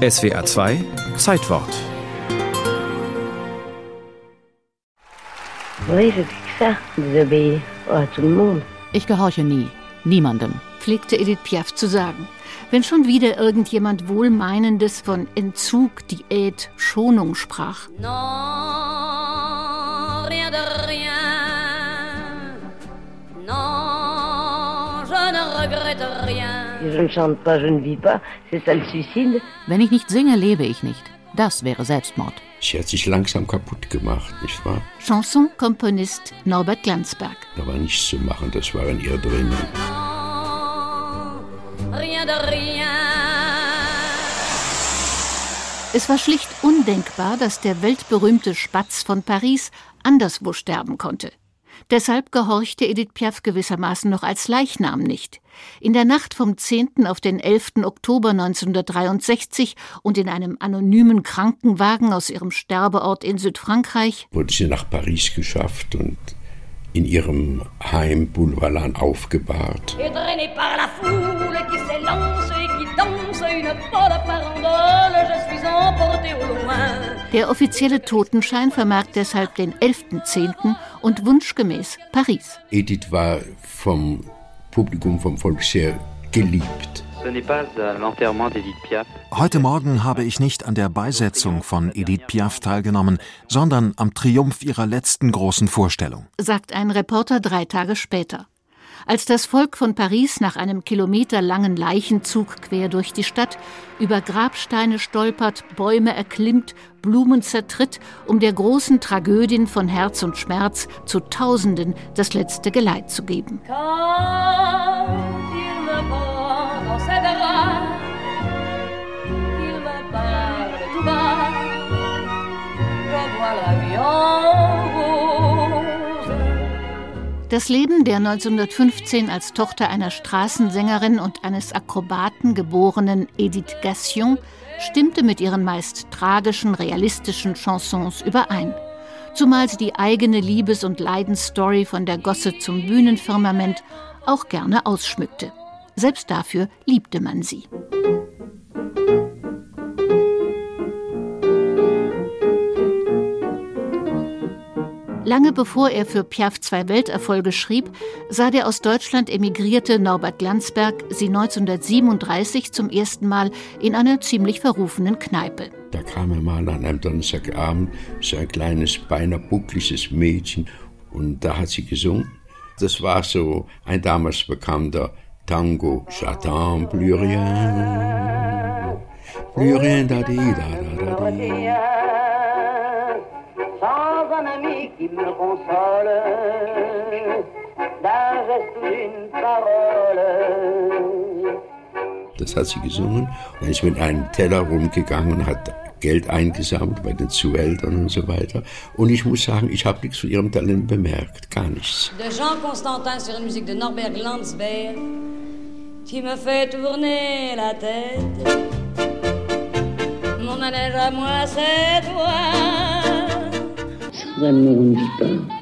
SWA 2 Zeitwort. Ich gehorche nie, niemandem, pflegte Edith Piaf zu sagen. Wenn schon wieder irgendjemand Wohlmeinendes von Entzug, Diät, Schonung sprach. Non, rien de rien. Non, je ne regrette rien. Ne ne. Wenn ich nicht singe, lebe ich nicht. Das wäre Selbstmord. Sie hat sich langsam kaputt gemacht, nicht wahr? Chanson-Komponist Norbert Glanzberg. Da war nichts zu machen, das war in ihr drinnen. Non, rien de rien. Es war schlicht undenkbar, dass der weltberühmte Spatz von Paris anderswo sterben konnte. Deshalb gehorchte Edith Piaf gewissermaßen noch als Leichnam nicht. In der Nacht vom 10. auf den 11. Oktober 1963 und in einem anonymen Krankenwagen aus ihrem Sterbeort in Südfrankreich Wurde sie nach Paris geschafft und in ihrem Heim Boulevard aufgebahrt. Der offizielle Totenschein vermerkt deshalb den 11.10. und wunschgemäß Paris. Edith war vom Publikum, vom Volk sehr geliebt. Piaf. Heute Morgen habe ich nicht an der Beisetzung von Edith Piaf teilgenommen, sondern am Triumph ihrer letzten großen Vorstellung. sagt ein Reporter drei Tage später. Als das Volk von Paris nach einem kilometerlangen Leichenzug quer durch die Stadt über Grabsteine stolpert, Bäume erklimmt, Blumen zertritt, um der großen Tragödin von Herz und Schmerz zu Tausenden das letzte Geleit zu geben. Quand Das Leben der 1915 als Tochter einer Straßensängerin und eines Akrobaten geborenen Edith Gassion stimmte mit ihren meist tragischen, realistischen Chansons überein. Zumal sie die eigene Liebes- und Leidensstory von der Gosse zum Bühnenfirmament auch gerne ausschmückte. Selbst dafür liebte man sie. Lange bevor er für Piaf zwei Welterfolge schrieb, sah der aus Deutschland emigrierte Norbert Glanzberg sie 1937 zum ersten Mal in einer ziemlich verrufenen Kneipe. Da kam er mal an einem Donnerstagabend, so ein kleines, beinahe buckliges Mädchen, und da hat sie gesungen. Das war so ein damals bekannter Tango. J'attends plus rien, plus rien da di da da da di. Me console, d'un geste ou d'une parole. Das hat sie gesungen und ist mit einem Teller rumgegangen und hat Geld eingesammelt bei den Zuhältern und so weiter. Und ich muss sagen, ich habe nichts von ihrem Talent bemerkt, gar nichts. De Jean Constantin sur une musique de Norbert Glanzberg, tu me fais tourner la tête. Mon manège à moi, c'est toi.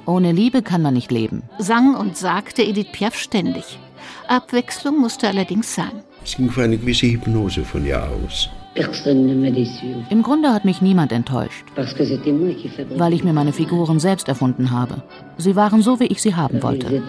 Ohne Liebe kann man nicht leben. Sang und sagte Edith Piaf ständig. Abwechslung musste allerdings sein. Es ging für eine gewisse Hypnose von ihr aus. Im Grunde hat mich niemand enttäuscht, weil ich mir meine Figuren selbst erfunden habe. Sie waren so, wie ich sie haben wollte.